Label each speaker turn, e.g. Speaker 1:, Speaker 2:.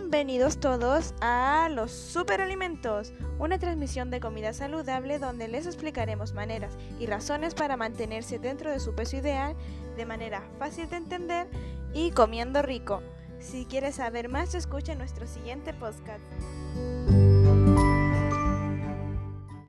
Speaker 1: Bienvenidos todos a Los Superalimentos, una transmisión de comida saludable donde les explicaremos maneras y razones para mantenerse dentro de su peso ideal de manera fácil de entender y comiendo rico. Si quieres saber más, escucha nuestro siguiente podcast.